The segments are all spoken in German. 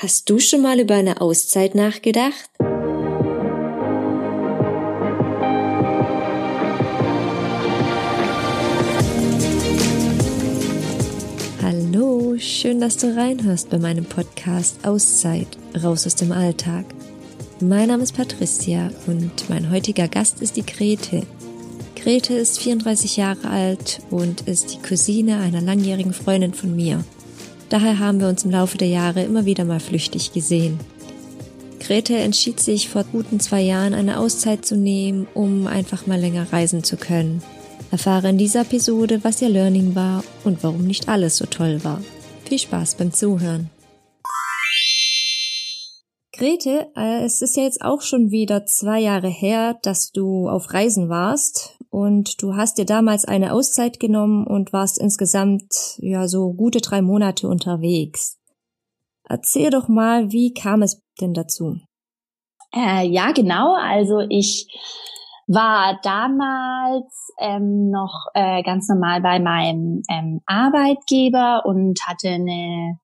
Hast du schon mal über eine Auszeit nachgedacht? Hallo, schön, dass du reinhörst bei meinem Podcast Auszeit, raus aus dem Alltag. Mein Name ist Patricia und mein heutiger Gast ist die Grete. Grete ist 34 Jahre alt und ist die Cousine einer langjährigen Freundin von mir. Daher haben wir uns im Laufe der Jahre immer wieder mal flüchtig gesehen. Grete entschied sich vor guten zwei Jahren eine Auszeit zu nehmen, um einfach mal länger reisen zu können. Erfahre in dieser Episode, was ihr Learning war und warum nicht alles so toll war. Viel Spaß beim Zuhören. Grete, äh, es ist ja jetzt auch schon wieder zwei Jahre her, dass du auf Reisen warst und du hast dir damals eine Auszeit genommen und warst insgesamt ja so gute drei Monate unterwegs. Erzähl doch mal, wie kam es denn dazu? Äh, ja, genau. Also ich war damals ähm, noch äh, ganz normal bei meinem ähm, Arbeitgeber und hatte eine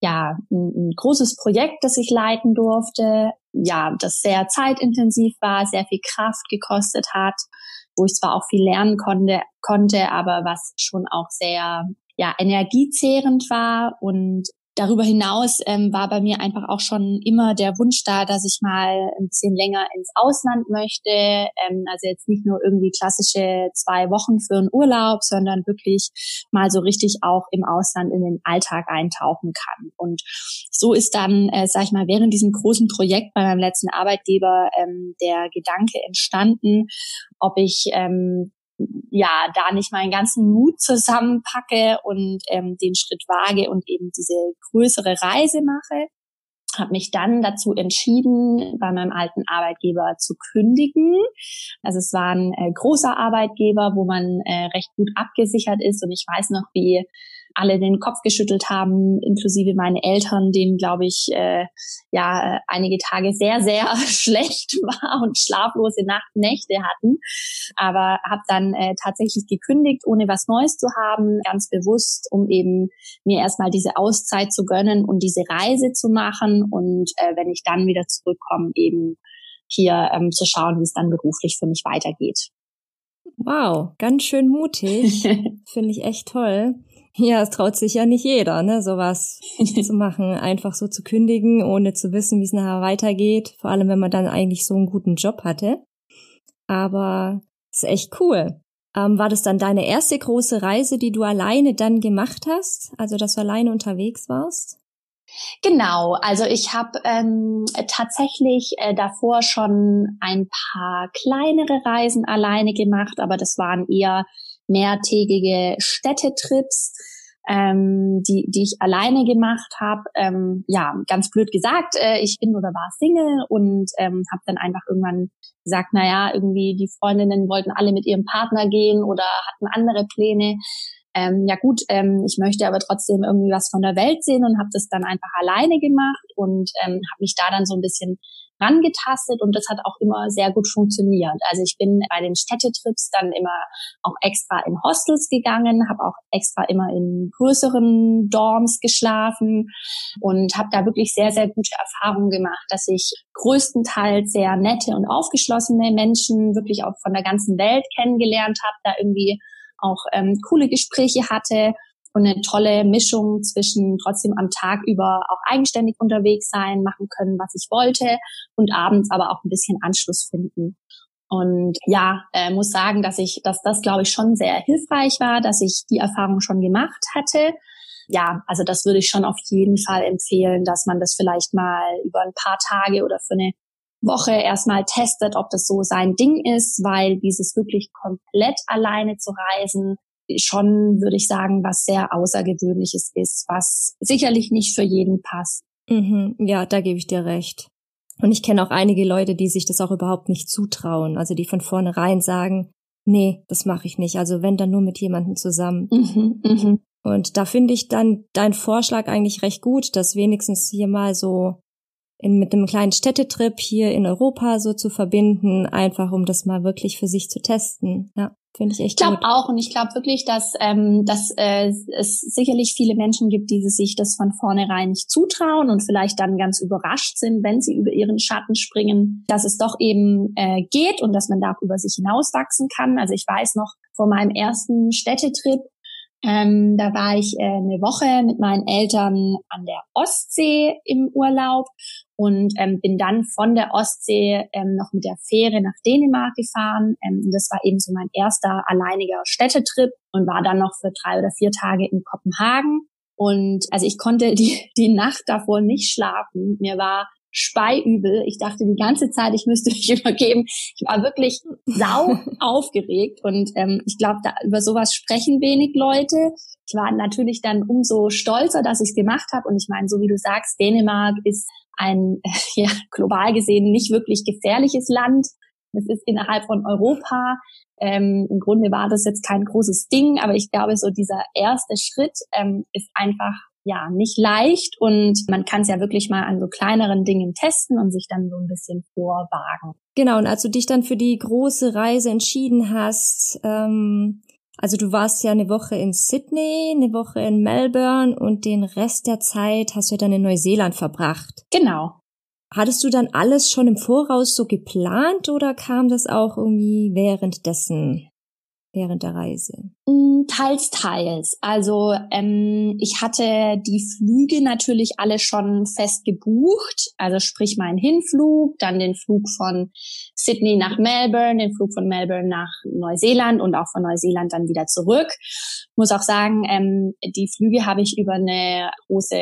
ja ein, ein großes Projekt, das ich leiten durfte. Ja, das sehr zeitintensiv war, sehr viel Kraft gekostet hat wo ich zwar auch viel lernen konnte, konnte, aber was schon auch sehr ja, energiezehrend war und Darüber hinaus ähm, war bei mir einfach auch schon immer der Wunsch da, dass ich mal ein bisschen länger ins Ausland möchte. Ähm, also jetzt nicht nur irgendwie klassische zwei Wochen für einen Urlaub, sondern wirklich mal so richtig auch im Ausland in den Alltag eintauchen kann. Und so ist dann, äh, sag ich mal, während diesem großen Projekt bei meinem letzten Arbeitgeber ähm, der Gedanke entstanden, ob ich ähm, ja da nicht meinen ganzen Mut zusammenpacke und ähm, den Schritt wage und eben diese größere Reise mache habe mich dann dazu entschieden, bei meinem alten Arbeitgeber zu kündigen. Also es war ein äh, großer Arbeitgeber, wo man äh, recht gut abgesichert ist. Und ich weiß noch, wie alle den Kopf geschüttelt haben, inklusive meine Eltern, denen, glaube ich, äh, ja einige Tage sehr, sehr schlecht war und schlaflose Nacht Nächte hatten. Aber habe dann äh, tatsächlich gekündigt, ohne was Neues zu haben, ganz bewusst, um eben mir erstmal diese Auszeit zu gönnen und diese Reise zu machen und äh, wenn ich dann wieder zurückkomme, eben hier ähm, zu schauen, wie es dann beruflich für mich weitergeht. Wow, ganz schön mutig. Finde ich echt toll. Ja, es traut sich ja nicht jeder, ne, sowas zu machen, einfach so zu kündigen, ohne zu wissen, wie es nachher weitergeht. Vor allem, wenn man dann eigentlich so einen guten Job hatte. Aber ist echt cool. Ähm, war das dann deine erste große Reise, die du alleine dann gemacht hast? Also, dass du alleine unterwegs warst? Genau, also ich habe ähm, tatsächlich äh, davor schon ein paar kleinere Reisen alleine gemacht, aber das waren eher mehrtägige Städtetrips, ähm, die, die ich alleine gemacht habe. Ähm, ja, ganz blöd gesagt, äh, ich bin oder war Single und ähm, habe dann einfach irgendwann gesagt, na ja, irgendwie die Freundinnen wollten alle mit ihrem Partner gehen oder hatten andere Pläne. Ähm, ja gut, ähm, ich möchte aber trotzdem irgendwie was von der Welt sehen und habe das dann einfach alleine gemacht und ähm, habe mich da dann so ein bisschen rangetastet und das hat auch immer sehr gut funktioniert. Also ich bin bei den Städtetrips dann immer auch extra in Hostels gegangen, habe auch extra immer in größeren Dorms geschlafen und habe da wirklich sehr, sehr gute Erfahrungen gemacht, dass ich größtenteils sehr nette und aufgeschlossene Menschen wirklich auch von der ganzen Welt kennengelernt habe, da irgendwie auch ähm, coole Gespräche hatte und eine tolle Mischung zwischen trotzdem am Tag über auch eigenständig unterwegs sein, machen können, was ich wollte und abends aber auch ein bisschen Anschluss finden. Und ja, äh, muss sagen, dass ich, dass das glaube ich schon sehr hilfreich war, dass ich die Erfahrung schon gemacht hatte. Ja, also das würde ich schon auf jeden Fall empfehlen, dass man das vielleicht mal über ein paar Tage oder für eine Woche erstmal testet, ob das so sein Ding ist, weil dieses wirklich komplett alleine zu reisen, schon, würde ich sagen, was sehr Außergewöhnliches ist, was sicherlich nicht für jeden passt. Mhm, ja, da gebe ich dir recht. Und ich kenne auch einige Leute, die sich das auch überhaupt nicht zutrauen, also die von vornherein sagen, nee, das mache ich nicht. Also wenn dann nur mit jemandem zusammen. Mhm, mh. Und da finde ich dann dein Vorschlag eigentlich recht gut, dass wenigstens hier mal so in, mit einem kleinen Städtetrip hier in Europa so zu verbinden, einfach um das mal wirklich für sich zu testen. Ja. Finde ich echt Ich glaube auch. Und ich glaube wirklich, dass, ähm, dass äh, es sicherlich viele Menschen gibt, die sich das von vornherein nicht zutrauen und vielleicht dann ganz überrascht sind, wenn sie über ihren Schatten springen, dass es doch eben äh, geht und dass man da über sich hinauswachsen kann. Also ich weiß noch vor meinem ersten Städtetrip, ähm, da war ich äh, eine Woche mit meinen Eltern an der Ostsee im Urlaub und ähm, bin dann von der Ostsee ähm, noch mit der Fähre nach Dänemark gefahren. Ähm, das war eben so mein erster alleiniger Städtetrip und war dann noch für drei oder vier Tage in Kopenhagen. Und also ich konnte die, die Nacht davor nicht schlafen. Mir war speiübel. Ich dachte die ganze Zeit, ich müsste mich übergeben. Ich war wirklich sau aufgeregt und ähm, ich glaube, über sowas sprechen wenig Leute. Ich war natürlich dann umso stolzer, dass ich es gemacht habe und ich meine, so wie du sagst, Dänemark ist ein ja, global gesehen nicht wirklich gefährliches Land. Es ist innerhalb von Europa. Ähm, Im Grunde war das jetzt kein großes Ding, aber ich glaube, so dieser erste Schritt ähm, ist einfach ja nicht leicht und man kann es ja wirklich mal an so kleineren Dingen testen und sich dann so ein bisschen vorwagen. Genau, und als du dich dann für die große Reise entschieden hast, ähm, also du warst ja eine Woche in Sydney, eine Woche in Melbourne und den Rest der Zeit hast du ja dann in Neuseeland verbracht. Genau. Hattest du dann alles schon im Voraus so geplant oder kam das auch irgendwie währenddessen? Während der Reise? Mm, teils, teils. Also ähm, ich hatte die Flüge natürlich alle schon fest gebucht. Also sprich meinen Hinflug, dann den Flug von Sydney nach Melbourne, den Flug von Melbourne nach Neuseeland und auch von Neuseeland dann wieder zurück. Ich muss auch sagen, ähm, die Flüge habe ich über eine große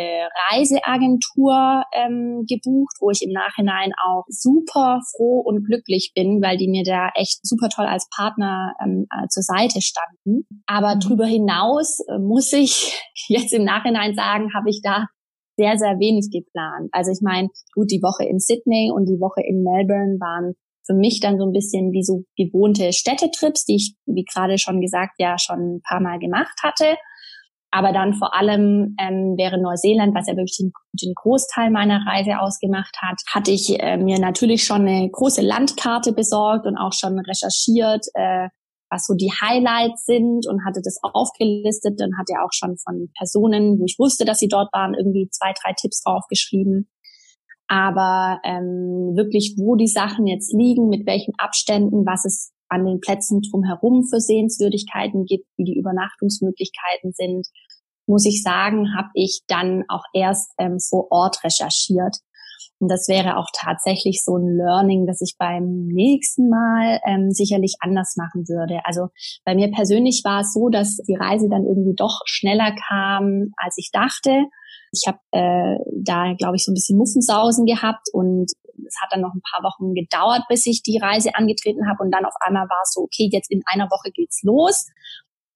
Reiseagentur ähm, gebucht, wo ich im Nachhinein auch super froh und glücklich bin, weil die mir da echt super toll als Partner ähm, äh, zur Seite standen. Aber mhm. darüber hinaus äh, muss ich jetzt im Nachhinein sagen, habe ich da sehr, sehr wenig geplant. Also ich meine, gut, die Woche in Sydney und die Woche in Melbourne waren für mich dann so ein bisschen wie so gewohnte Städtetrips, die ich, wie gerade schon gesagt, ja schon ein paar Mal gemacht hatte. Aber dann vor allem ähm, wäre Neuseeland, was ja wirklich den, den Großteil meiner Reise ausgemacht hat, hatte ich äh, mir natürlich schon eine große Landkarte besorgt und auch schon recherchiert, äh, was so die Highlights sind und hatte das aufgelistet. Dann hat er auch schon von Personen, wo ich wusste, dass sie dort waren, irgendwie zwei, drei Tipps aufgeschrieben. Aber ähm, wirklich, wo die Sachen jetzt liegen, mit welchen Abständen, was es an den Plätzen drumherum für Sehenswürdigkeiten gibt, wie die Übernachtungsmöglichkeiten sind, muss ich sagen, habe ich dann auch erst ähm, vor Ort recherchiert. Und das wäre auch tatsächlich so ein Learning, das ich beim nächsten Mal ähm, sicherlich anders machen würde. Also bei mir persönlich war es so, dass die Reise dann irgendwie doch schneller kam, als ich dachte. Ich habe äh, da, glaube ich, so ein bisschen Muffensausen gehabt und es hat dann noch ein paar Wochen gedauert, bis ich die Reise angetreten habe und dann auf einmal war es so, okay, jetzt in einer Woche geht's los.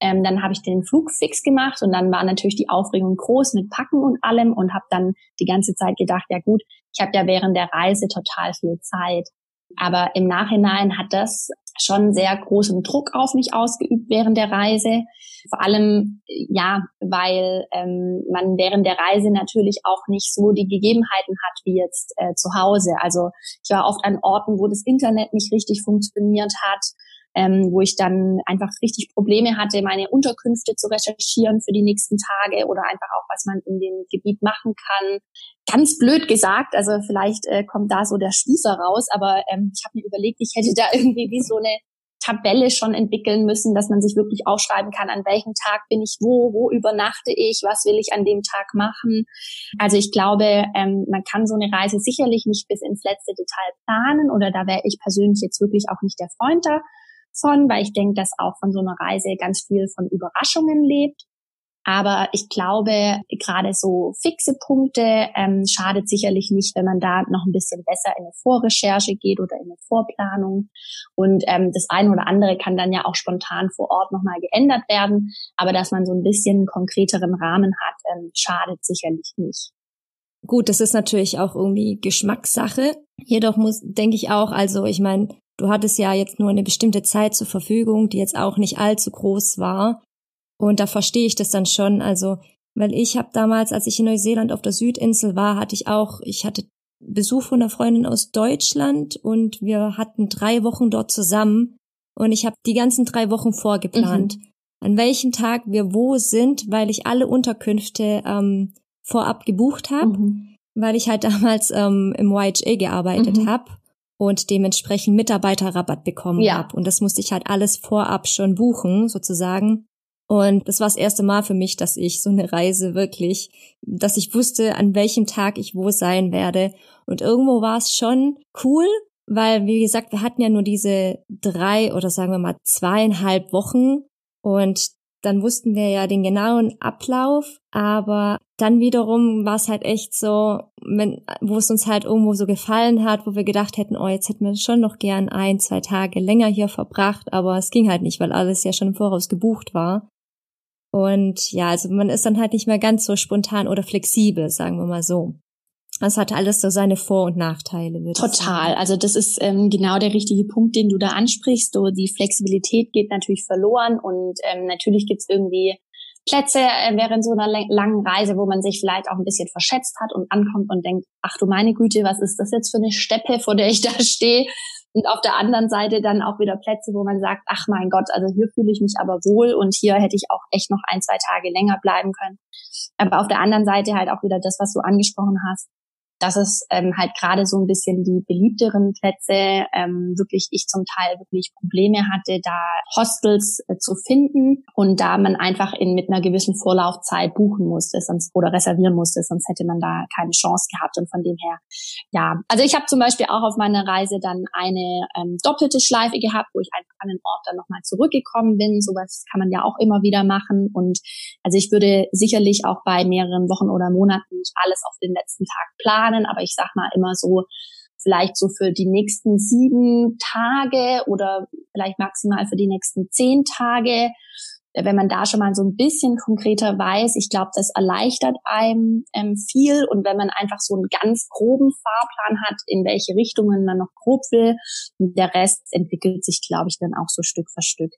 Ähm, dann habe ich den Flug fix gemacht und dann war natürlich die Aufregung groß mit Packen und allem und habe dann die ganze Zeit gedacht, ja gut, ich habe ja während der Reise total viel Zeit. Aber im Nachhinein hat das schon sehr großen Druck auf mich ausgeübt während der Reise. Vor allem, ja, weil ähm, man während der Reise natürlich auch nicht so die Gegebenheiten hat wie jetzt äh, zu Hause. Also ich war oft an Orten, wo das Internet nicht richtig funktioniert hat ähm, wo ich dann einfach richtig Probleme hatte, meine Unterkünfte zu recherchieren für die nächsten Tage oder einfach auch, was man in dem Gebiet machen kann. Ganz blöd gesagt, also vielleicht äh, kommt da so der Spießer raus, aber ähm, ich habe mir überlegt, ich hätte da irgendwie wie so eine Tabelle schon entwickeln müssen, dass man sich wirklich aufschreiben kann, an welchem Tag bin ich wo, wo übernachte ich, was will ich an dem Tag machen. Also ich glaube, ähm, man kann so eine Reise sicherlich nicht bis ins letzte Detail planen oder da wäre ich persönlich jetzt wirklich auch nicht der Freund da von, weil ich denke, dass auch von so einer Reise ganz viel von Überraschungen lebt. Aber ich glaube, gerade so fixe Punkte ähm, schadet sicherlich nicht, wenn man da noch ein bisschen besser in eine Vorrecherche geht oder in eine Vorplanung. Und ähm, das eine oder andere kann dann ja auch spontan vor Ort nochmal geändert werden. Aber dass man so ein bisschen einen konkreteren Rahmen hat, ähm, schadet sicherlich nicht. Gut, das ist natürlich auch irgendwie Geschmackssache. Jedoch muss, denke ich auch, also ich meine, Du hattest ja jetzt nur eine bestimmte Zeit zur Verfügung, die jetzt auch nicht allzu groß war. Und da verstehe ich das dann schon. Also, weil ich habe damals, als ich in Neuseeland auf der Südinsel war, hatte ich auch, ich hatte Besuch von einer Freundin aus Deutschland und wir hatten drei Wochen dort zusammen. und ich habe die ganzen drei Wochen vorgeplant, mhm. an welchem Tag wir wo sind, weil ich alle Unterkünfte ähm, vorab gebucht habe, mhm. weil ich halt damals ähm, im YHA gearbeitet mhm. habe und dementsprechend Mitarbeiterrabatt bekommen ja. habe. Und das musste ich halt alles vorab schon buchen, sozusagen. Und das war das erste Mal für mich, dass ich so eine Reise wirklich, dass ich wusste, an welchem Tag ich wo sein werde. Und irgendwo war es schon cool, weil, wie gesagt, wir hatten ja nur diese drei oder sagen wir mal zweieinhalb Wochen und dann wussten wir ja den genauen Ablauf, aber dann wiederum war es halt echt so, wenn, wo es uns halt irgendwo so gefallen hat, wo wir gedacht hätten, oh, jetzt hätten wir schon noch gern ein, zwei Tage länger hier verbracht, aber es ging halt nicht, weil alles ja schon im Voraus gebucht war. Und ja, also man ist dann halt nicht mehr ganz so spontan oder flexibel, sagen wir mal so. Das hat alles so seine Vor- und Nachteile. Total. Also das ist ähm, genau der richtige Punkt, den du da ansprichst. So die Flexibilität geht natürlich verloren und ähm, natürlich gibt's irgendwie Plätze äh, während so einer langen Reise, wo man sich vielleicht auch ein bisschen verschätzt hat und ankommt und denkt, ach du meine Güte, was ist das jetzt für eine Steppe, vor der ich da stehe? Und auf der anderen Seite dann auch wieder Plätze, wo man sagt, ach mein Gott, also hier fühle ich mich aber wohl und hier hätte ich auch echt noch ein, zwei Tage länger bleiben können. Aber auf der anderen Seite halt auch wieder das, was du angesprochen hast, dass es ähm, halt gerade so ein bisschen die beliebteren Plätze ähm, wirklich ich zum Teil wirklich Probleme hatte, da Hostels äh, zu finden und da man einfach in mit einer gewissen Vorlaufzeit buchen musste sonst oder reservieren musste, sonst hätte man da keine Chance gehabt. Und von dem her ja. Also ich habe zum Beispiel auch auf meiner Reise dann eine ähm, doppelte Schleife gehabt, wo ich einfach an den Ort dann nochmal zurückgekommen bin. Sowas kann man ja auch immer wieder machen. Und also ich würde sicherlich auch bei mehreren Wochen oder Monaten nicht alles auf den letzten Tag planen planen, aber ich sag mal immer so, vielleicht so für die nächsten sieben Tage oder vielleicht maximal für die nächsten zehn Tage. Wenn man da schon mal so ein bisschen konkreter weiß, ich glaube, das erleichtert einem ähm, viel. Und wenn man einfach so einen ganz groben Fahrplan hat, in welche Richtungen man noch grob will, der Rest entwickelt sich, glaube ich, dann auch so Stück für Stück.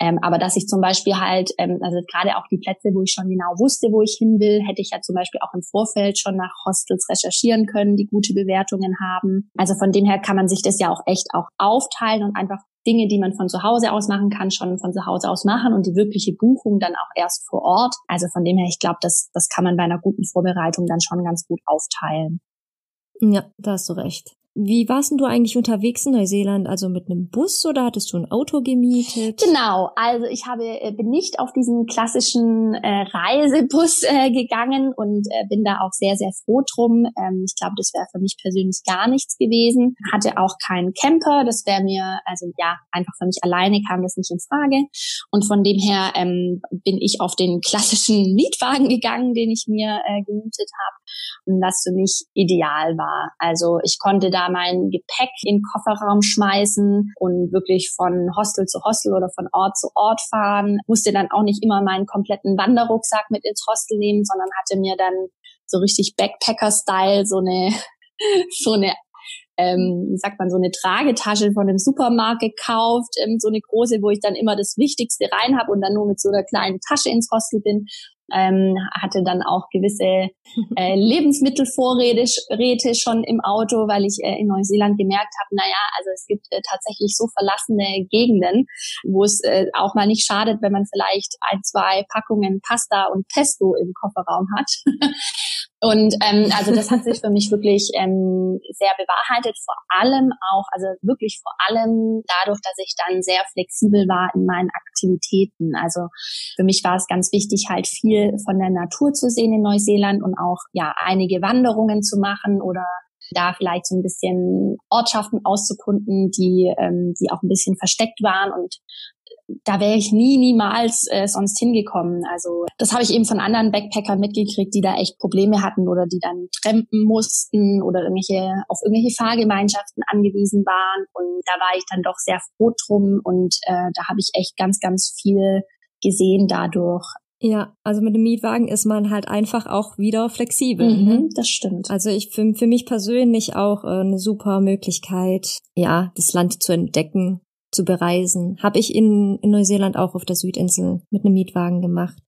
Ähm, aber dass ich zum Beispiel halt, ähm, also gerade auch die Plätze, wo ich schon genau wusste, wo ich hin will, hätte ich ja zum Beispiel auch im Vorfeld schon nach Hostels recherchieren können, die gute Bewertungen haben. Also von dem her kann man sich das ja auch echt auch aufteilen und einfach Dinge, die man von zu Hause aus machen kann, schon von zu Hause aus machen und die wirkliche Buchung dann auch erst vor Ort. Also von dem her, ich glaube, das, das kann man bei einer guten Vorbereitung dann schon ganz gut aufteilen. Ja, da hast du recht. Wie warst denn du eigentlich unterwegs in Neuseeland? Also mit einem Bus oder hattest du ein Auto gemietet? Genau, also ich habe äh, bin nicht auf diesen klassischen äh, Reisebus äh, gegangen und äh, bin da auch sehr sehr froh drum. Ähm, ich glaube, das wäre für mich persönlich gar nichts gewesen. Hatte auch keinen Camper, das wäre mir also ja einfach für mich alleine kam das nicht in Frage. Und von dem her ähm, bin ich auf den klassischen Mietwagen gegangen, den ich mir äh, gemietet habe und das für mich ideal war. Also ich konnte da mein Gepäck in den Kofferraum schmeißen und wirklich von Hostel zu Hostel oder von Ort zu Ort fahren. Musste dann auch nicht immer meinen kompletten Wanderrucksack mit ins Hostel nehmen, sondern hatte mir dann so richtig Backpacker-Style so eine so eine ähm, wie sagt man, so eine Tragetasche von einem Supermarkt gekauft, ähm, so eine große, wo ich dann immer das Wichtigste rein habe und dann nur mit so einer kleinen Tasche ins Hostel bin ähm, hatte dann auch gewisse äh, Lebensmittelvorräte schon im Auto, weil ich äh, in Neuseeland gemerkt habe, naja, also es gibt äh, tatsächlich so verlassene Gegenden, wo es äh, auch mal nicht schadet, wenn man vielleicht ein, zwei Packungen Pasta und Pesto im Kofferraum hat. Und ähm, also das hat sich für mich wirklich ähm, sehr bewahrheitet, vor allem auch, also wirklich vor allem dadurch, dass ich dann sehr flexibel war in meinen Aktivitäten. Also für mich war es ganz wichtig, halt viel von der Natur zu sehen in Neuseeland und auch ja einige Wanderungen zu machen oder da vielleicht so ein bisschen Ortschaften auszukunden, die, ähm, die auch ein bisschen versteckt waren und da wäre ich nie, niemals äh, sonst hingekommen. Also das habe ich eben von anderen Backpackern mitgekriegt, die da echt Probleme hatten oder die dann trampen mussten oder irgendwelche auf irgendwelche Fahrgemeinschaften angewiesen waren. Und da war ich dann doch sehr froh drum und äh, da habe ich echt ganz, ganz viel gesehen dadurch. Ja, also mit dem Mietwagen ist man halt einfach auch wieder flexibel. Mhm, ne? Das stimmt. Also ich für, für mich persönlich auch äh, eine super Möglichkeit, ja, das Land zu entdecken zu bereisen. Habe ich in, in Neuseeland auch auf der Südinsel mit einem Mietwagen gemacht.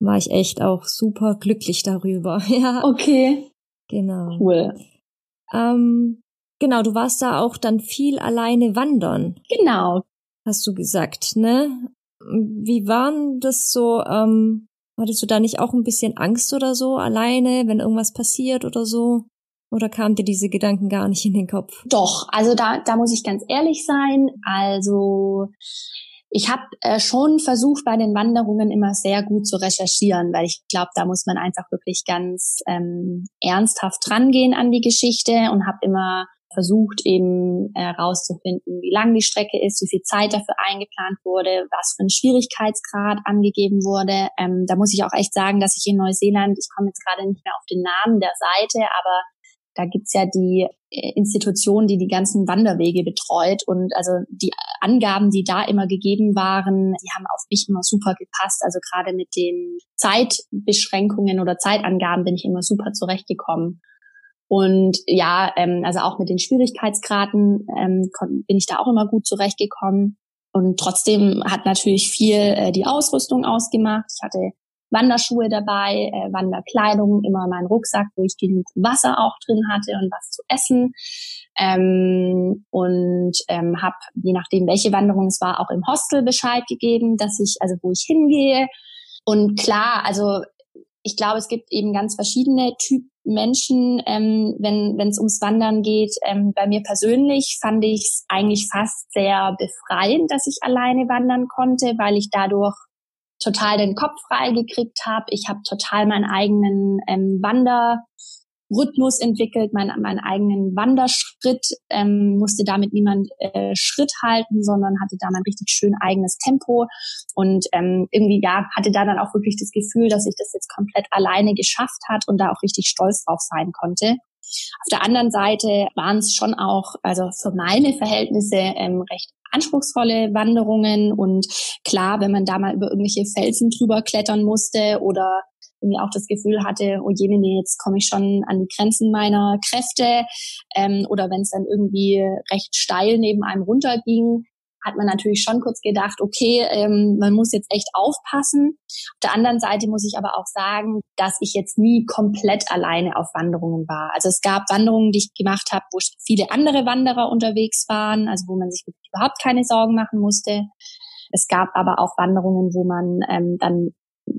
War ich echt auch super glücklich darüber. ja. Okay. Genau. Cool. Ähm, genau, du warst da auch dann viel alleine wandern. Genau. hast du gesagt, ne? Wie waren das so? Ähm, hattest du da nicht auch ein bisschen Angst oder so alleine, wenn irgendwas passiert oder so? Oder kamen dir diese Gedanken gar nicht in den Kopf? Doch, also da, da muss ich ganz ehrlich sein. Also ich habe äh, schon versucht, bei den Wanderungen immer sehr gut zu recherchieren, weil ich glaube, da muss man einfach wirklich ganz ähm, ernsthaft rangehen an die Geschichte und habe immer versucht eben herauszufinden, äh, wie lang die Strecke ist, wie viel Zeit dafür eingeplant wurde, was für ein Schwierigkeitsgrad angegeben wurde. Ähm, da muss ich auch echt sagen, dass ich in Neuseeland, ich komme jetzt gerade nicht mehr auf den Namen der Seite, aber da gibt's ja die äh, Institution, die die ganzen Wanderwege betreut. Und also die Angaben, die da immer gegeben waren, die haben auf mich immer super gepasst. Also gerade mit den Zeitbeschränkungen oder Zeitangaben bin ich immer super zurechtgekommen. Und ja, ähm, also auch mit den Schwierigkeitsgraden ähm, bin ich da auch immer gut zurechtgekommen. Und trotzdem hat natürlich viel äh, die Ausrüstung ausgemacht. Ich hatte Wanderschuhe dabei, äh, Wanderkleidung, immer mein Rucksack, wo ich genug Wasser auch drin hatte und was zu essen. Ähm, und ähm, habe, je nachdem, welche Wanderung es war, auch im Hostel Bescheid gegeben, dass ich, also wo ich hingehe. Und klar, also ich glaube, es gibt eben ganz verschiedene Typ Menschen, ähm, wenn wenn es ums Wandern geht. Ähm, bei mir persönlich fand ich es eigentlich fast sehr befreiend, dass ich alleine wandern konnte, weil ich dadurch total den Kopf frei gekriegt habe. Ich habe total meinen eigenen ähm, Wanderrhythmus entwickelt, meinen, meinen eigenen Wanderschritt, ähm, musste damit niemand äh, Schritt halten, sondern hatte da mein richtig schön eigenes Tempo und ähm, irgendwie ja hatte da dann auch wirklich das Gefühl, dass ich das jetzt komplett alleine geschafft hat und da auch richtig stolz drauf sein konnte. Auf der anderen Seite waren es schon auch, also für meine Verhältnisse ähm, recht anspruchsvolle Wanderungen und klar, wenn man da mal über irgendwelche Felsen drüber klettern musste oder irgendwie auch das Gefühl hatte, oh jene, nee, jetzt komme ich schon an die Grenzen meiner Kräfte ähm, oder wenn es dann irgendwie recht steil neben einem runterging, hat man natürlich schon kurz gedacht, okay, ähm, man muss jetzt echt aufpassen. Auf der anderen Seite muss ich aber auch sagen, dass ich jetzt nie komplett alleine auf Wanderungen war. Also es gab Wanderungen, die ich gemacht habe, wo viele andere Wanderer unterwegs waren, also wo man sich überhaupt keine Sorgen machen musste. Es gab aber auch Wanderungen, wo man ähm, dann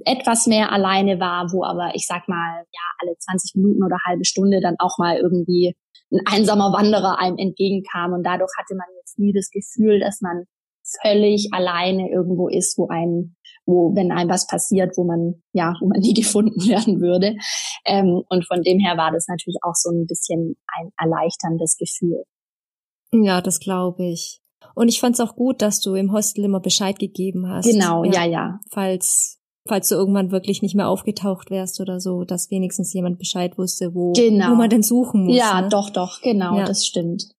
etwas mehr alleine war, wo aber ich sag mal ja alle 20 Minuten oder halbe Stunde dann auch mal irgendwie ein einsamer Wanderer einem entgegenkam und dadurch hatte man jetzt nie das Gefühl, dass man völlig alleine irgendwo ist, wo ein, wo, wenn einem was passiert, wo man, ja, wo man nie gefunden werden würde. Ähm, und von dem her war das natürlich auch so ein bisschen ein erleichterndes Gefühl. Ja, das glaube ich. Und ich fand es auch gut, dass du im Hostel immer Bescheid gegeben hast. Genau, ja, ja. ja. Falls falls du irgendwann wirklich nicht mehr aufgetaucht wärst oder so, dass wenigstens jemand Bescheid wusste, wo, genau. wo man denn suchen muss. Ja, ne? doch, doch, genau, ja. das stimmt.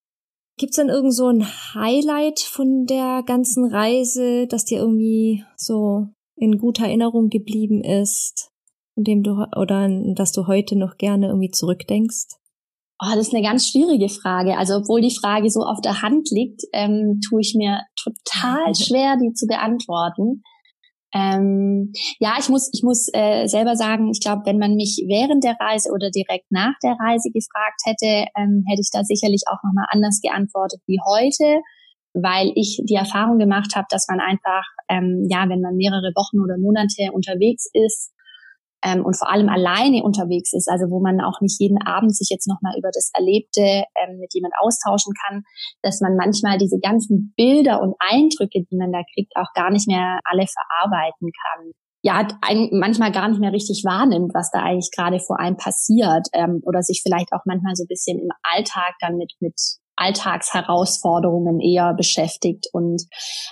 Gibt's denn irgend so ein Highlight von der ganzen Reise, das dir irgendwie so in guter Erinnerung geblieben ist, in dem du oder dass du heute noch gerne irgendwie zurückdenkst? Oh, das ist eine ganz schwierige Frage. Also obwohl die Frage so auf der Hand liegt, ähm, tue ich mir total schwer, die zu beantworten. Ähm, ja, ich muss, ich muss äh, selber sagen, ich glaube, wenn man mich während der Reise oder direkt nach der Reise gefragt hätte, ähm, hätte ich da sicherlich auch nochmal anders geantwortet wie heute, weil ich die Erfahrung gemacht habe, dass man einfach, ähm, ja, wenn man mehrere Wochen oder Monate unterwegs ist, ähm, und vor allem alleine unterwegs ist, also wo man auch nicht jeden Abend sich jetzt nochmal über das Erlebte ähm, mit jemand austauschen kann, dass man manchmal diese ganzen Bilder und Eindrücke, die man da kriegt, auch gar nicht mehr alle verarbeiten kann. Ja, manchmal gar nicht mehr richtig wahrnimmt, was da eigentlich gerade vor einem passiert ähm, oder sich vielleicht auch manchmal so ein bisschen im Alltag dann mit, mit Alltagsherausforderungen eher beschäftigt. Und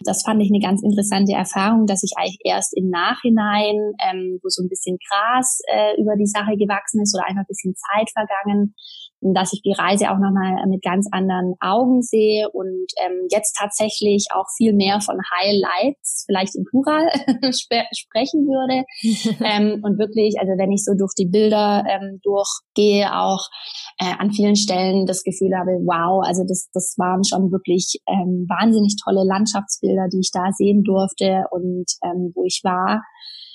das fand ich eine ganz interessante Erfahrung, dass ich eigentlich erst im Nachhinein, ähm, wo so ein bisschen Gras äh, über die Sache gewachsen ist oder einfach ein bisschen Zeit vergangen, dass ich die Reise auch nochmal mit ganz anderen Augen sehe und ähm, jetzt tatsächlich auch viel mehr von Highlights, vielleicht im Plural, sp sprechen würde. ähm, und wirklich, also wenn ich so durch die Bilder ähm, durchgehe, auch äh, an vielen Stellen das Gefühl habe, wow, also das, das waren schon wirklich ähm, wahnsinnig tolle Landschaftsbilder, die ich da sehen durfte und ähm, wo ich war.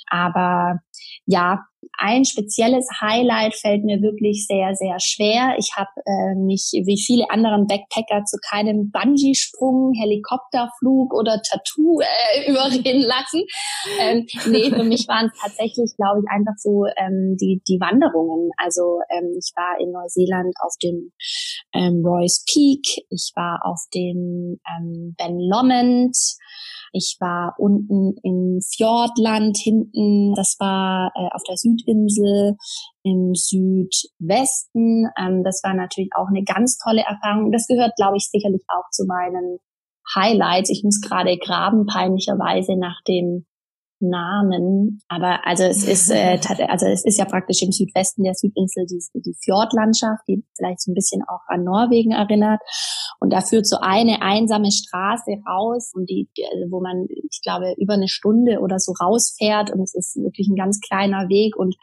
Aber ja, ein spezielles Highlight fällt mir wirklich sehr, sehr schwer. Ich habe äh, mich wie viele anderen Backpacker zu keinem Bungee-Sprung, Helikopterflug oder Tattoo äh, überreden lassen. Ähm, nee, für mich waren es tatsächlich, glaube ich, einfach so ähm, die, die Wanderungen. Also ähm, ich war in Neuseeland auf dem ähm, Royce Peak, ich war auf dem ähm, Ben Lomond, ich war unten im Fjordland hinten, das war äh, auf der Südinsel im Südwesten. Ähm, das war natürlich auch eine ganz tolle Erfahrung. Das gehört, glaube ich, sicherlich auch zu meinen Highlights. Ich muss gerade graben, peinlicherweise nach dem Namen, aber also es ist äh, also es ist ja praktisch im Südwesten der Südinsel die, die Fjordlandschaft, die vielleicht so ein bisschen auch an Norwegen erinnert. Und da führt so eine einsame Straße raus und die, also wo man ich glaube über eine Stunde oder so rausfährt und es ist wirklich ein ganz kleiner Weg und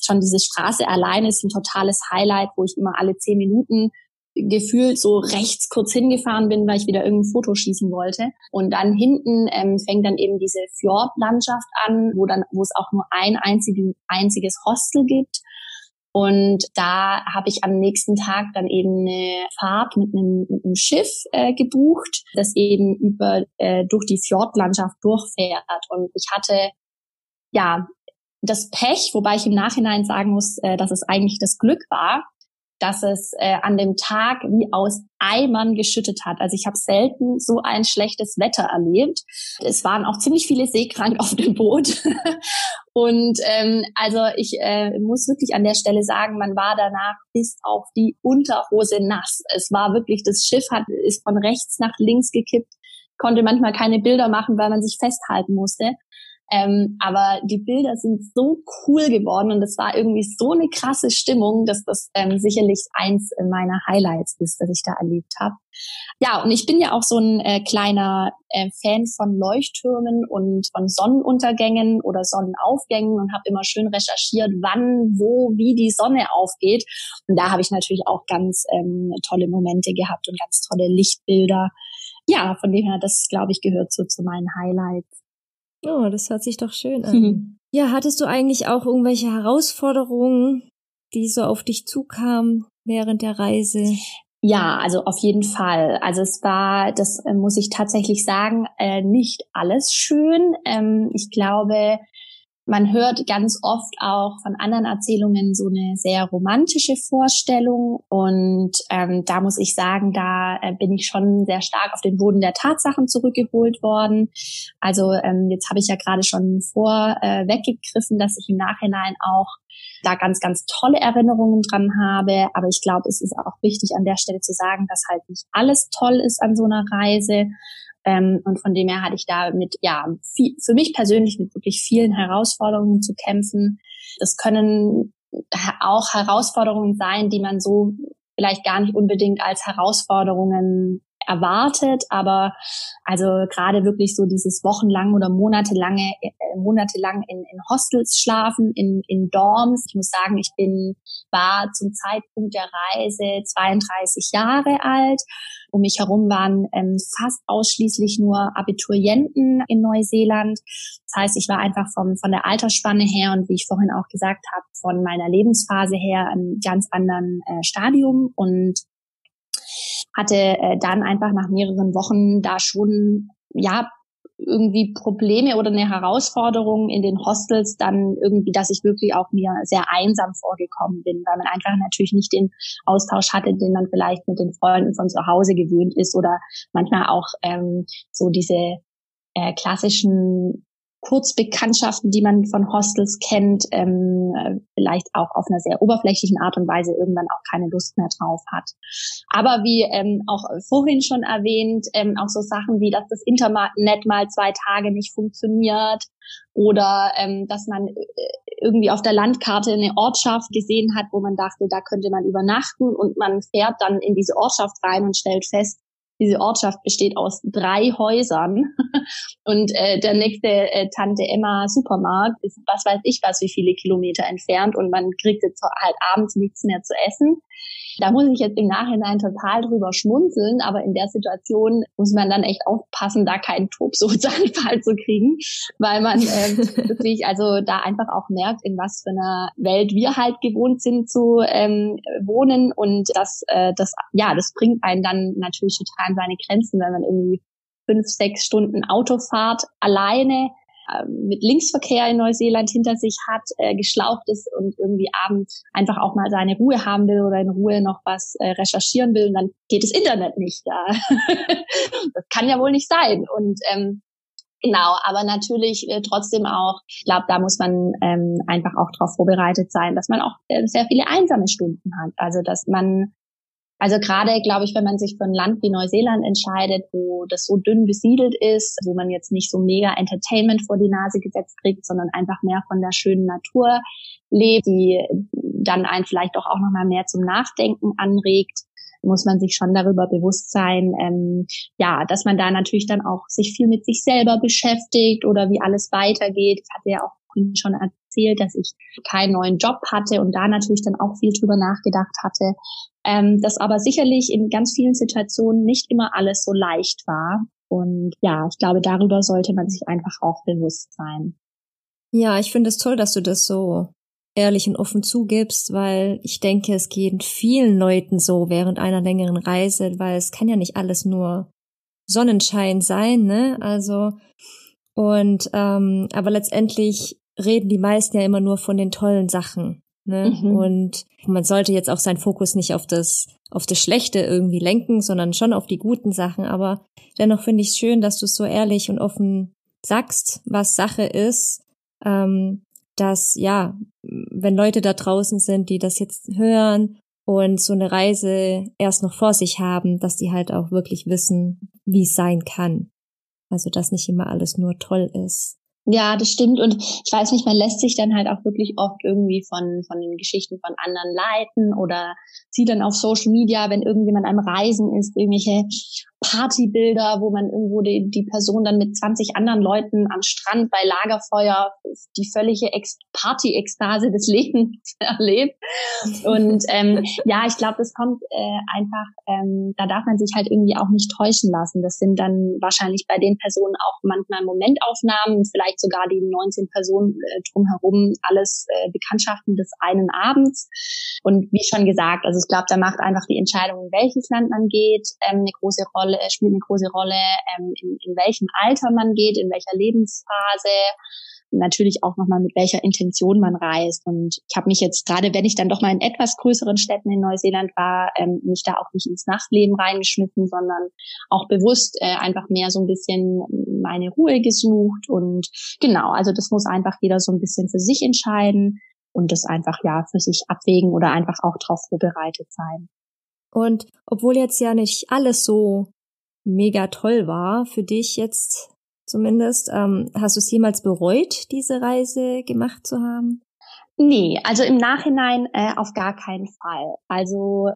schon diese Straße alleine ist ein totales Highlight, wo ich immer alle zehn Minuten gefühlt so rechts kurz hingefahren bin, weil ich wieder irgendein Foto schießen wollte. Und dann hinten ähm, fängt dann eben diese Fjordlandschaft an, wo dann, wo es auch nur ein einzige, einziges Hostel gibt. Und da habe ich am nächsten Tag dann eben eine Fahrt mit einem, mit einem Schiff äh, gebucht, das eben über äh, durch die Fjordlandschaft durchfährt. Und ich hatte ja das Pech, wobei ich im Nachhinein sagen muss, äh, dass es eigentlich das Glück war, dass es äh, an dem Tag wie aus Eimern geschüttet hat. Also ich habe selten so ein schlechtes Wetter erlebt. Es waren auch ziemlich viele seekrank auf dem Boot. Und ähm, also ich äh, muss wirklich an der Stelle sagen, man war danach bis auf die Unterhose nass. Es war wirklich, das Schiff hat ist von rechts nach links gekippt, konnte manchmal keine Bilder machen, weil man sich festhalten musste. Ähm, aber die Bilder sind so cool geworden und es war irgendwie so eine krasse Stimmung, dass das ähm, sicherlich eins meiner Highlights ist, das ich da erlebt habe. Ja, und ich bin ja auch so ein äh, kleiner äh, Fan von Leuchttürmen und von Sonnenuntergängen oder Sonnenaufgängen und habe immer schön recherchiert, wann, wo, wie die Sonne aufgeht. Und da habe ich natürlich auch ganz ähm, tolle Momente gehabt und ganz tolle Lichtbilder. Ja, von dem her, das glaube ich gehört so zu meinen Highlights. Oh, das hört sich doch schön an. Mhm. Ja, hattest du eigentlich auch irgendwelche Herausforderungen, die so auf dich zukamen während der Reise? Ja, also auf jeden Fall. Also es war, das äh, muss ich tatsächlich sagen, äh, nicht alles schön. Ähm, ich glaube, man hört ganz oft auch von anderen Erzählungen so eine sehr romantische Vorstellung. Und ähm, da muss ich sagen, da äh, bin ich schon sehr stark auf den Boden der Tatsachen zurückgeholt worden. Also ähm, jetzt habe ich ja gerade schon vorweggegriffen, äh, dass ich im Nachhinein auch da ganz, ganz tolle Erinnerungen dran habe. Aber ich glaube, es ist auch wichtig an der Stelle zu sagen, dass halt nicht alles toll ist an so einer Reise. Ähm, und von dem her hatte ich da mit, ja, viel, für mich persönlich mit wirklich vielen Herausforderungen zu kämpfen. Das können auch Herausforderungen sein, die man so vielleicht gar nicht unbedingt als Herausforderungen erwartet, aber also gerade wirklich so dieses wochenlang oder monatelange, äh, monatelang in, in Hostels schlafen, in, in Dorms. Ich muss sagen, ich bin, war zum Zeitpunkt der Reise 32 Jahre alt. Um mich herum waren ähm, fast ausschließlich nur Abiturienten in Neuseeland. Das heißt, ich war einfach vom, von der Altersspanne her und wie ich vorhin auch gesagt habe, von meiner Lebensphase her ein ganz anderen äh, Stadium und hatte äh, dann einfach nach mehreren Wochen da schon, ja, irgendwie Probleme oder eine Herausforderung in den Hostels dann irgendwie, dass ich wirklich auch mir sehr einsam vorgekommen bin, weil man einfach natürlich nicht den Austausch hatte, den man vielleicht mit den Freunden von zu Hause gewöhnt ist oder manchmal auch ähm, so diese äh, klassischen Kurzbekanntschaften, die man von Hostels kennt, ähm, vielleicht auch auf einer sehr oberflächlichen Art und Weise irgendwann auch keine Lust mehr drauf hat. Aber wie ähm, auch vorhin schon erwähnt, ähm, auch so Sachen wie, dass das Internet mal zwei Tage nicht funktioniert oder ähm, dass man äh, irgendwie auf der Landkarte eine Ortschaft gesehen hat, wo man dachte, da könnte man übernachten und man fährt dann in diese Ortschaft rein und stellt fest, diese Ortschaft besteht aus drei Häusern. Und äh, der nächste äh, Tante Emma Supermarkt ist was weiß ich was wie viele Kilometer entfernt. Und man kriegt jetzt halt abends nichts mehr zu essen. Da muss ich jetzt im Nachhinein total drüber schmunzeln, aber in der Situation muss man dann echt aufpassen, da keinen Tobsuchtsanfall zu kriegen, weil man äh, wirklich also da einfach auch merkt, in was für einer Welt wir halt gewohnt sind zu ähm, wohnen. Und das, äh, das, ja, das bringt einen dann natürlich total an seine Grenzen, wenn man irgendwie fünf, sechs Stunden Autofahrt alleine ähm, mit Linksverkehr in Neuseeland hinter sich hat, äh, geschlaucht ist und irgendwie abends einfach auch mal seine Ruhe haben will oder in Ruhe noch was äh, recherchieren will und dann geht das Internet nicht da. das kann ja wohl nicht sein. Und ähm, Genau, aber natürlich äh, trotzdem auch, ich glaube, da muss man ähm, einfach auch darauf vorbereitet sein, dass man auch äh, sehr viele einsame Stunden hat. Also dass man also gerade, glaube ich, wenn man sich für ein Land wie Neuseeland entscheidet, wo das so dünn besiedelt ist, wo man jetzt nicht so mega Entertainment vor die Nase gesetzt kriegt, sondern einfach mehr von der schönen Natur lebt, die dann einen vielleicht auch, auch nochmal mehr zum Nachdenken anregt, muss man sich schon darüber bewusst sein, ähm, ja, dass man da natürlich dann auch sich viel mit sich selber beschäftigt oder wie alles weitergeht. Ich hatte ja auch schon erzählt, dass ich keinen neuen Job hatte und da natürlich dann auch viel drüber nachgedacht hatte. Ähm, dass aber sicherlich in ganz vielen Situationen nicht immer alles so leicht war. Und ja, ich glaube, darüber sollte man sich einfach auch bewusst sein. Ja, ich finde es toll, dass du das so ehrlich und offen zugibst, weil ich denke, es geht vielen Leuten so während einer längeren Reise, weil es kann ja nicht alles nur Sonnenschein sein, ne? Also und ähm, aber letztendlich reden die meisten ja immer nur von den tollen Sachen. Ne? Mhm. Und man sollte jetzt auch seinen Fokus nicht auf das, auf das Schlechte irgendwie lenken, sondern schon auf die guten Sachen. Aber dennoch finde ich es schön, dass du so ehrlich und offen sagst, was Sache ist. Ähm, dass, ja, wenn Leute da draußen sind, die das jetzt hören und so eine Reise erst noch vor sich haben, dass die halt auch wirklich wissen, wie es sein kann. Also, dass nicht immer alles nur toll ist. Ja, das stimmt. Und ich weiß nicht, man lässt sich dann halt auch wirklich oft irgendwie von, von den Geschichten von anderen leiten oder sieht dann auf Social Media, wenn irgendjemand am Reisen ist, irgendwelche Partybilder, wo man irgendwo die, die Person dann mit 20 anderen Leuten am Strand bei Lagerfeuer die völlige Party-Ekstase des Lebens erlebt. Und ähm, ja, ich glaube, das kommt äh, einfach, ähm, da darf man sich halt irgendwie auch nicht täuschen lassen. Das sind dann wahrscheinlich bei den Personen auch manchmal Momentaufnahmen, vielleicht sogar die 19 Personen äh, drumherum, alles äh, Bekanntschaften des einen Abends. Und wie schon gesagt, also ich glaube, da macht einfach die Entscheidung, in welches Land man geht, ähm, eine große Rolle Rolle, spielt eine große Rolle, ähm, in, in welchem Alter man geht, in welcher Lebensphase, natürlich auch nochmal mit welcher Intention man reist. Und ich habe mich jetzt gerade, wenn ich dann doch mal in etwas größeren Städten in Neuseeland war, ähm, mich da auch nicht ins Nachtleben reingeschmissen, sondern auch bewusst äh, einfach mehr so ein bisschen meine Ruhe gesucht. Und genau, also das muss einfach jeder so ein bisschen für sich entscheiden und das einfach ja für sich abwägen oder einfach auch darauf vorbereitet sein. Und obwohl jetzt ja nicht alles so mega toll war für dich jetzt zumindest. Ähm, hast du es jemals bereut, diese Reise gemacht zu haben? Nee, also im Nachhinein äh, auf gar keinen Fall. Also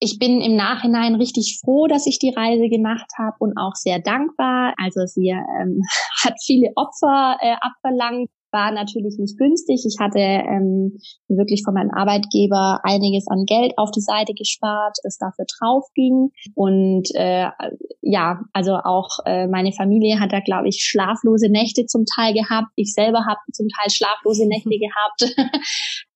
ich bin im Nachhinein richtig froh, dass ich die Reise gemacht habe und auch sehr dankbar. Also sie ähm, hat viele Opfer äh, abverlangt, war natürlich nicht günstig. Ich hatte ähm, wirklich von meinem Arbeitgeber einiges an Geld auf die Seite gespart, das dafür drauf ging. Und äh, ja, also auch äh, meine Familie hat da, glaube ich, schlaflose Nächte zum Teil gehabt. Ich selber habe zum Teil schlaflose Nächte gehabt.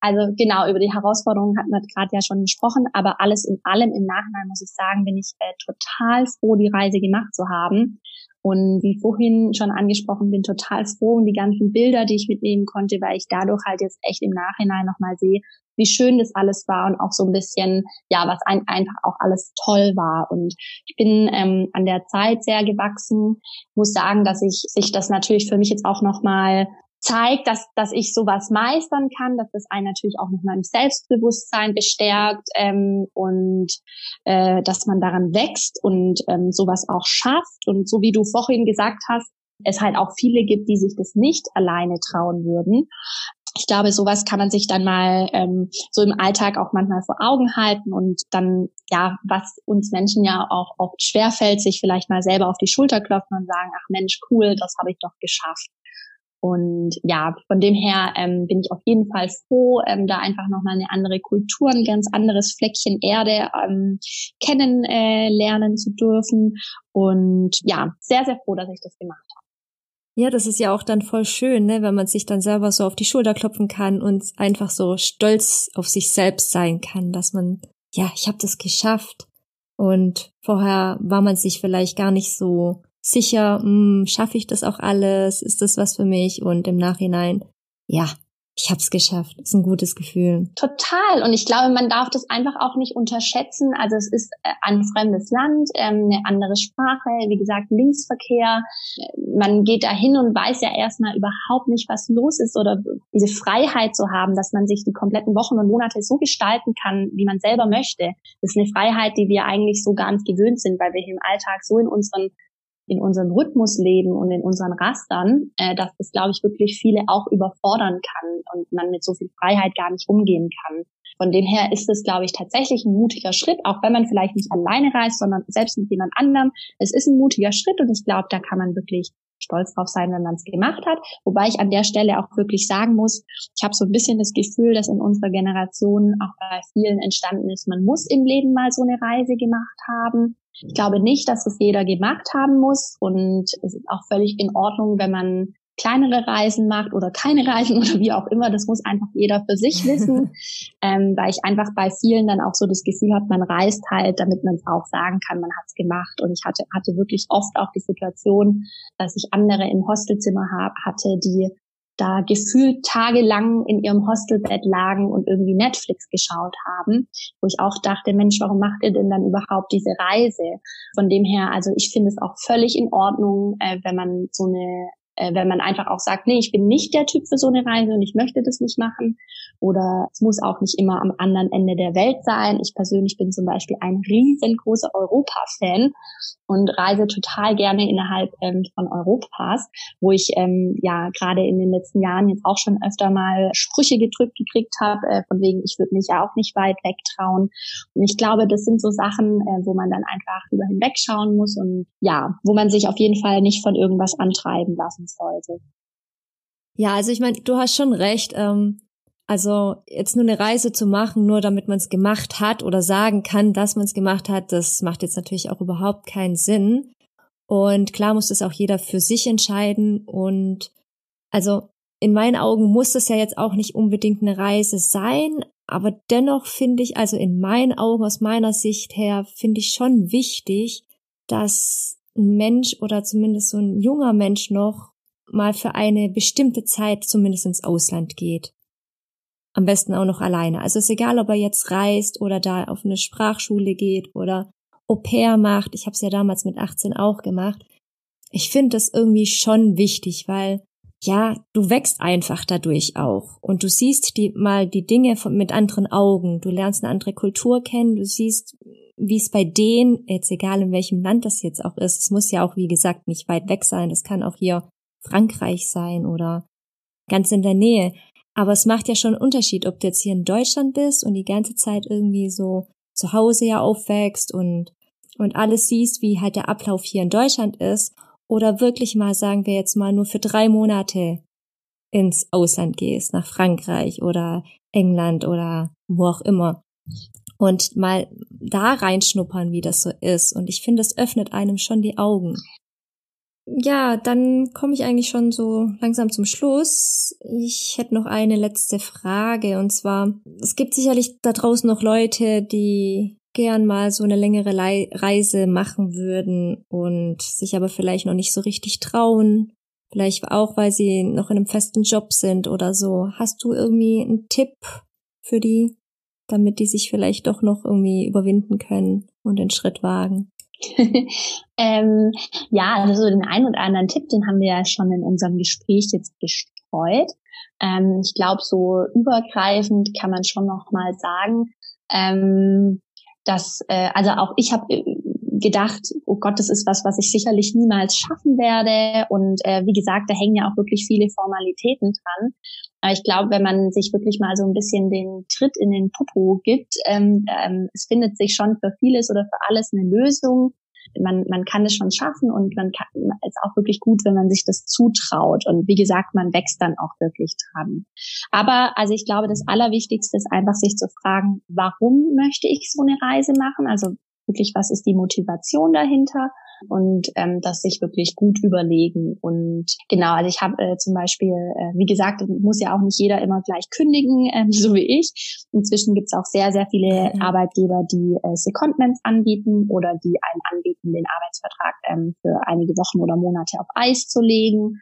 also genau, über die Herausforderungen hat man gerade ja schon gesprochen. Aber alles in allem im Nachhinein muss ich sagen, bin ich äh, total froh, die Reise gemacht zu haben. Und wie vorhin schon angesprochen, bin total froh um die ganzen Bilder, die ich mitnehmen konnte, weil ich dadurch halt jetzt echt im Nachhinein nochmal sehe, wie schön das alles war und auch so ein bisschen, ja, was ein, einfach auch alles toll war. Und ich bin ähm, an der Zeit sehr gewachsen. Muss sagen, dass ich sich das natürlich für mich jetzt auch nochmal zeigt, dass, dass ich sowas meistern kann, dass das einen natürlich auch mit meinem Selbstbewusstsein bestärkt ähm, und äh, dass man daran wächst und ähm, sowas auch schafft. Und so wie du vorhin gesagt hast, es halt auch viele gibt, die sich das nicht alleine trauen würden. ich glaube, sowas kann man sich dann mal ähm, so im Alltag auch manchmal vor Augen halten und dann, ja, was uns Menschen ja auch oft schwerfällt, sich vielleicht mal selber auf die Schulter klopfen und sagen, ach Mensch, cool, das habe ich doch geschafft. Und ja, von dem her ähm, bin ich auf jeden Fall froh, ähm, da einfach nochmal eine andere Kultur, ein ganz anderes Fleckchen Erde ähm, kennenlernen äh, zu dürfen. Und ja, sehr, sehr froh, dass ich das gemacht habe. Ja, das ist ja auch dann voll schön, ne, wenn man sich dann selber so auf die Schulter klopfen kann und einfach so stolz auf sich selbst sein kann, dass man, ja, ich habe das geschafft. Und vorher war man sich vielleicht gar nicht so sicher, hm, schaffe ich das auch alles? Ist das was für mich? Und im Nachhinein, ja, ich habe es geschafft. Ist ein gutes Gefühl. Total. Und ich glaube, man darf das einfach auch nicht unterschätzen. Also es ist äh, ein fremdes Land, ähm, eine andere Sprache, wie gesagt, Linksverkehr. Man geht dahin und weiß ja erstmal überhaupt nicht, was los ist oder diese Freiheit zu haben, dass man sich die kompletten Wochen und Monate so gestalten kann, wie man selber möchte. Das ist eine Freiheit, die wir eigentlich so gar nicht gewöhnt sind, weil wir im Alltag so in unseren in unserem Rhythmus leben und in unseren Rastern, äh, dass das, glaube ich, wirklich viele auch überfordern kann und man mit so viel Freiheit gar nicht umgehen kann. Von dem her ist es, glaube ich, tatsächlich ein mutiger Schritt, auch wenn man vielleicht nicht alleine reist, sondern selbst mit jemand anderem. Es ist ein mutiger Schritt und ich glaube, da kann man wirklich stolz drauf sein, wenn man es gemacht hat. Wobei ich an der Stelle auch wirklich sagen muss, ich habe so ein bisschen das Gefühl, dass in unserer Generation auch bei vielen entstanden ist, man muss im Leben mal so eine Reise gemacht haben. Ich glaube nicht, dass es jeder gemacht haben muss und es ist auch völlig in Ordnung, wenn man kleinere Reisen macht oder keine Reisen oder wie auch immer. Das muss einfach jeder für sich wissen, ähm, weil ich einfach bei vielen dann auch so das Gefühl habe, man reist halt, damit man es auch sagen kann, man hat es gemacht. Und ich hatte, hatte wirklich oft auch die Situation, dass ich andere im Hostelzimmer hab, hatte, die da gefühlt tagelang in ihrem Hostelbett lagen und irgendwie Netflix geschaut haben, wo ich auch dachte, Mensch, warum macht ihr denn dann überhaupt diese Reise? Von dem her, also ich finde es auch völlig in Ordnung, äh, wenn man so eine äh, wenn man einfach auch sagt, nee, ich bin nicht der Typ für so eine Reise und ich möchte das nicht machen. Oder es muss auch nicht immer am anderen Ende der Welt sein. Ich persönlich bin zum Beispiel ein riesengroßer Europa-Fan und reise total gerne innerhalb ähm, von Europas, wo ich ähm, ja gerade in den letzten Jahren jetzt auch schon öfter mal Sprüche gedrückt gekriegt habe, äh, von wegen, ich würde mich ja auch nicht weit wegtrauen. Und ich glaube, das sind so Sachen, äh, wo man dann einfach über hinwegschauen muss und ja, wo man sich auf jeden Fall nicht von irgendwas antreiben lassen sollte. Ja, also ich meine, du hast schon recht. Ähm, also jetzt nur eine Reise zu machen, nur damit man es gemacht hat oder sagen kann, dass man es gemacht hat, das macht jetzt natürlich auch überhaupt keinen Sinn. Und klar muss das auch jeder für sich entscheiden. Und also in meinen Augen muss das ja jetzt auch nicht unbedingt eine Reise sein, aber dennoch finde ich, also in meinen Augen, aus meiner Sicht her, finde ich schon wichtig, dass ein Mensch oder zumindest so ein junger Mensch noch mal für eine bestimmte Zeit zumindest ins Ausland geht. Am besten auch noch alleine. Also ist egal, ob er jetzt reist oder da auf eine Sprachschule geht oder Au pair macht. Ich habe es ja damals mit 18 auch gemacht. Ich finde das irgendwie schon wichtig, weil ja, du wächst einfach dadurch auch und du siehst die mal die Dinge von, mit anderen Augen. Du lernst eine andere Kultur kennen. Du siehst, wie es bei denen, jetzt egal in welchem Land das jetzt auch ist, es muss ja auch wie gesagt nicht weit weg sein. Das kann auch hier Frankreich sein oder ganz in der Nähe. Aber es macht ja schon einen Unterschied, ob du jetzt hier in Deutschland bist und die ganze Zeit irgendwie so zu Hause ja aufwächst und, und alles siehst, wie halt der Ablauf hier in Deutschland ist, oder wirklich mal, sagen wir jetzt mal, nur für drei Monate ins Ausland gehst, nach Frankreich oder England oder wo auch immer. Und mal da reinschnuppern, wie das so ist. Und ich finde, es öffnet einem schon die Augen. Ja, dann komme ich eigentlich schon so langsam zum Schluss. Ich hätte noch eine letzte Frage und zwar, es gibt sicherlich da draußen noch Leute, die gern mal so eine längere Reise machen würden und sich aber vielleicht noch nicht so richtig trauen. Vielleicht auch, weil sie noch in einem festen Job sind oder so. Hast du irgendwie einen Tipp für die, damit die sich vielleicht doch noch irgendwie überwinden können und den Schritt wagen? ähm, ja, also den einen oder anderen Tipp, den haben wir ja schon in unserem Gespräch jetzt gestreut. Ähm, ich glaube, so übergreifend kann man schon noch mal sagen, ähm, dass, äh, also auch ich habe äh, gedacht, oh Gott, das ist was, was ich sicherlich niemals schaffen werde. Und äh, wie gesagt, da hängen ja auch wirklich viele Formalitäten dran. Aber ich glaube, wenn man sich wirklich mal so ein bisschen den Tritt in den Popo gibt, ähm, ähm, es findet sich schon für vieles oder für alles eine Lösung. Man, man kann es schon schaffen und man kann ist auch wirklich gut, wenn man sich das zutraut. Und wie gesagt, man wächst dann auch wirklich dran. Aber also ich glaube, das Allerwichtigste ist einfach sich zu fragen, warum möchte ich so eine Reise machen? Also wirklich, was ist die Motivation dahinter? und ähm, das sich wirklich gut überlegen. Und genau, also ich habe äh, zum Beispiel, äh, wie gesagt, muss ja auch nicht jeder immer gleich kündigen, ähm, so wie ich. Inzwischen gibt es auch sehr, sehr viele mhm. Arbeitgeber, die äh, Secondments anbieten oder die einen anbieten, den Arbeitsvertrag ähm, für einige Wochen oder Monate auf Eis zu legen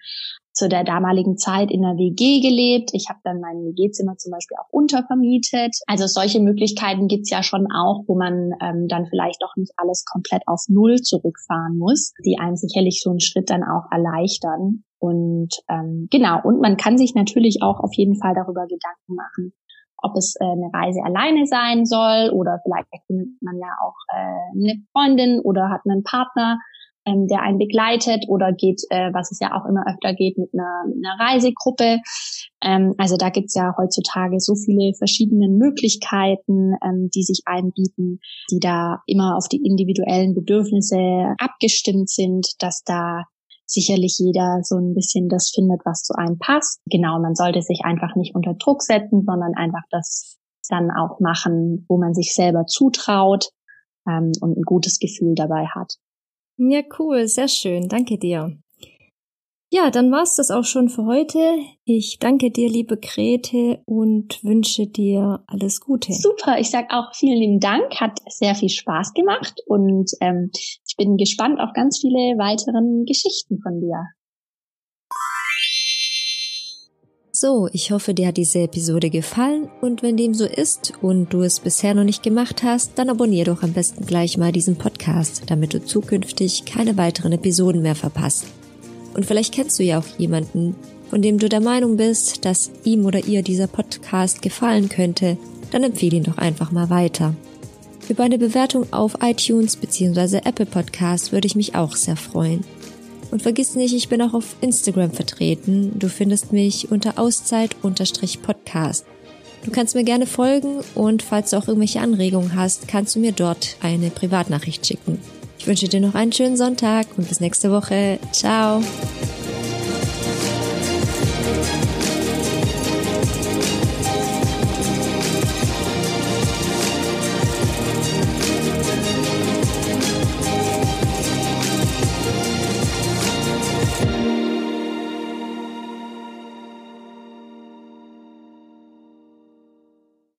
zu der damaligen Zeit in der WG gelebt. Ich habe dann mein WG-Zimmer zum Beispiel auch untervermietet. Also solche Möglichkeiten gibt's ja schon auch, wo man ähm, dann vielleicht doch nicht alles komplett auf Null zurückfahren muss, die einem sicherlich so einen Schritt dann auch erleichtern. Und ähm, genau, und man kann sich natürlich auch auf jeden Fall darüber Gedanken machen, ob es äh, eine Reise alleine sein soll oder vielleicht findet man ja auch äh, eine Freundin oder hat einen Partner, ähm, der einen begleitet oder geht, äh, was es ja auch immer öfter geht, mit einer, mit einer Reisegruppe. Ähm, also da gibt's ja heutzutage so viele verschiedene Möglichkeiten, ähm, die sich einbieten, die da immer auf die individuellen Bedürfnisse abgestimmt sind, dass da sicherlich jeder so ein bisschen das findet, was zu einem passt. Genau, man sollte sich einfach nicht unter Druck setzen, sondern einfach das dann auch machen, wo man sich selber zutraut ähm, und ein gutes Gefühl dabei hat. Ja, cool, sehr schön. Danke dir. Ja, dann war's das auch schon für heute. Ich danke dir, liebe Grete, und wünsche dir alles Gute. Super, ich sag auch vielen lieben Dank. Hat sehr viel Spaß gemacht und ähm, ich bin gespannt auf ganz viele weiteren Geschichten von dir. So, ich hoffe, dir hat diese Episode gefallen und wenn dem so ist und du es bisher noch nicht gemacht hast, dann abonnier doch am besten gleich mal diesen Podcast, damit du zukünftig keine weiteren Episoden mehr verpasst. Und vielleicht kennst du ja auch jemanden, von dem du der Meinung bist, dass ihm oder ihr dieser Podcast gefallen könnte, dann empfehle ihn doch einfach mal weiter. Über eine Bewertung auf iTunes bzw. Apple Podcast würde ich mich auch sehr freuen. Und vergiss nicht, ich bin auch auf Instagram vertreten. Du findest mich unter Auszeit-Podcast. Du kannst mir gerne folgen und falls du auch irgendwelche Anregungen hast, kannst du mir dort eine Privatnachricht schicken. Ich wünsche dir noch einen schönen Sonntag und bis nächste Woche. Ciao.